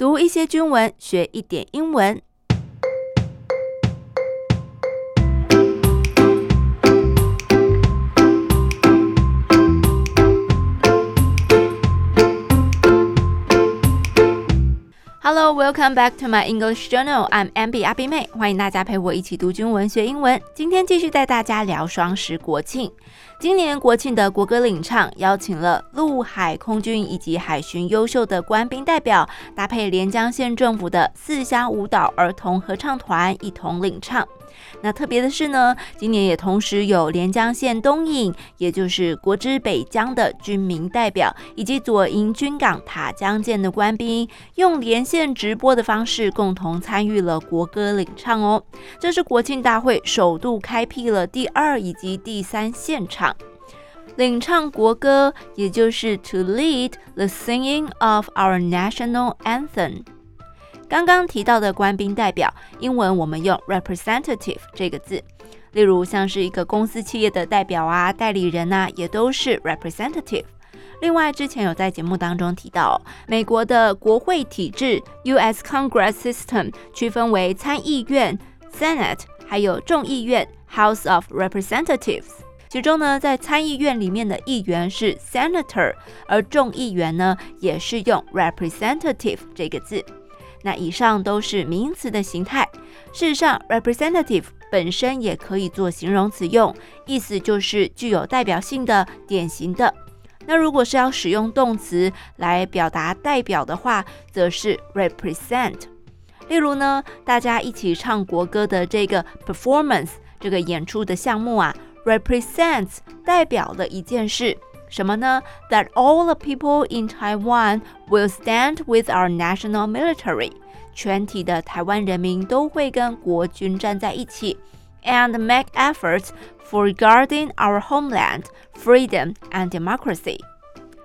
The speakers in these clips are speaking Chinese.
读一些军文，学一点英文。Hello, welcome back to my English journal. I'm Abby 阿比妹，欢迎大家陪我一起读军文学英文。今天继续带大家聊双十国庆。今年国庆的国歌领唱，邀请了陆海空军以及海巡优秀的官兵代表，搭配连江县政府的四乡舞蹈儿童合唱团一同领唱。那特别的是呢，今年也同时有连江县东引，也就是国之北疆的军民代表，以及左营军港塔江舰的官兵，用连线直播的方式共同参与了国歌领唱哦。这是国庆大会首度开辟了第二以及第三现场领唱国歌，也就是 To lead the singing of our national anthem。刚刚提到的官兵代表，英文我们用 representative 这个字。例如像是一个公司企业的代表啊、代理人啊，也都是 representative。另外，之前有在节目当中提到，美国的国会体制 U.S. Congress System 区分为参议院 Senate，还有众议院 House of Representatives。其中呢，在参议院里面的议员是 Senator，而众议员呢，也是用 representative 这个字。那以上都是名词的形态。事实上，representative 本身也可以做形容词用，意思就是具有代表性的、典型的。那如果是要使用动词来表达代表的话，则是 represent。例如呢，大家一起唱国歌的这个 performance，这个演出的项目啊，represents 代表了一件事。什么呢？That all the people in Taiwan will stand with our national military。全体的台湾人民都会跟国军站在一起，and make efforts for guarding our homeland, freedom and democracy.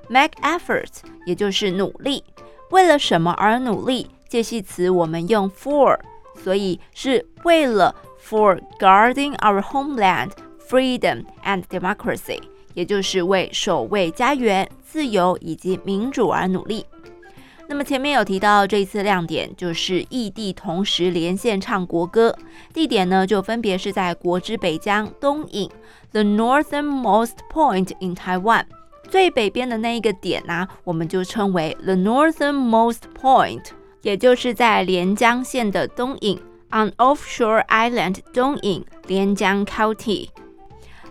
Make efforts，也就是努力。为了什么而努力？介系词我们用 for，所以是为了 for guarding our homeland, freedom and democracy。 也就是为守卫家园、自由以及民主而努力。那么前面有提到，这一次亮点就是异地同时连线唱国歌，地点呢就分别是在国之北疆东引，the northernmost point in Taiwan，最北边的那一个点呢、啊，我们就称为 the northernmost point，也就是在连江县的东引，on offshore island 东引连江 County。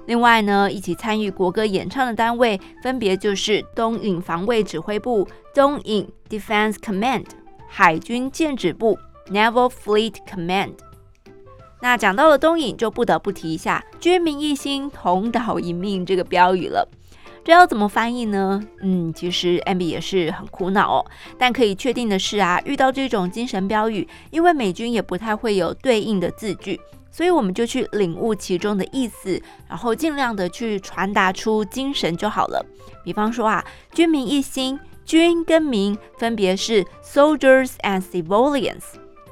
另外呢，一起参与国歌演唱的单位分别就是东引防卫指挥部、东引 Defense Command、海军舰指部 Naval Fleet Command。那讲到了东引，就不得不提一下“军民一心，同岛一命”这个标语了。这要怎么翻译呢？嗯，其实 MB 也是很苦恼哦。但可以确定的是啊，遇到这种精神标语，因为美军也不太会有对应的字句。所以我们就去领悟其中的意思，然后尽量的去传达出精神就好了。比方说啊，军民一心，军跟民分别是 soldiers and civilians，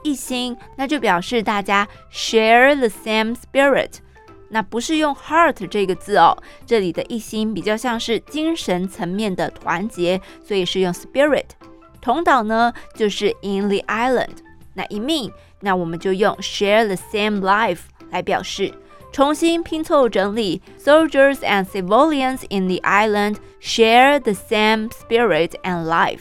一心那就表示大家 share the same spirit，那不是用 heart 这个字哦，这里的一心比较像是精神层面的团结，所以是用 spirit。同岛呢就是 in the island，那一命。那我们就用 share the same life 来表示，重新拼凑整理，soldiers and civilians in the island share the same spirit and life。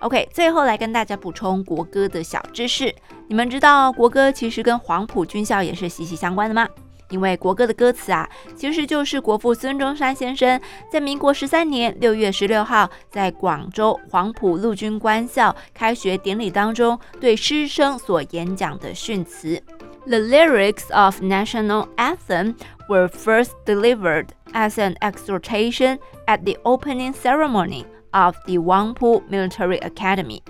OK，最后来跟大家补充国歌的小知识，你们知道国歌其实跟黄埔军校也是息息相关的吗？因为国歌的歌词啊，其实就是国父孙中山先生在民国十三年六月十六号在广州黄埔陆军官校开学典礼当中对师生所演讲的训词。The lyrics of national anthem were first delivered as an exhortation at the opening ceremony of the Wangpu Military Academy。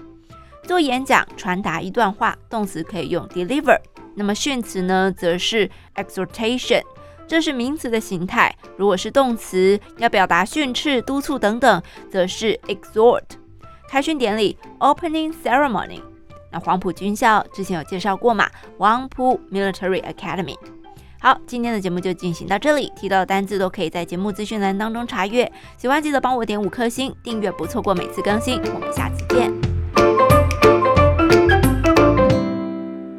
做演讲传达一段话，动词可以用 deliver。那么训词呢，则是 exhortation，这是名词的形态。如果是动词，要表达训斥、督促等等，则是 exhort。开训典礼 opening ceremony。那黄埔军校之前有介绍过嘛？黄埔 Military Academy。好，今天的节目就进行到这里，提到的单字都可以在节目资讯栏当中查阅。喜欢记得帮我点五颗星，订阅不错过每次更新。我们下次见。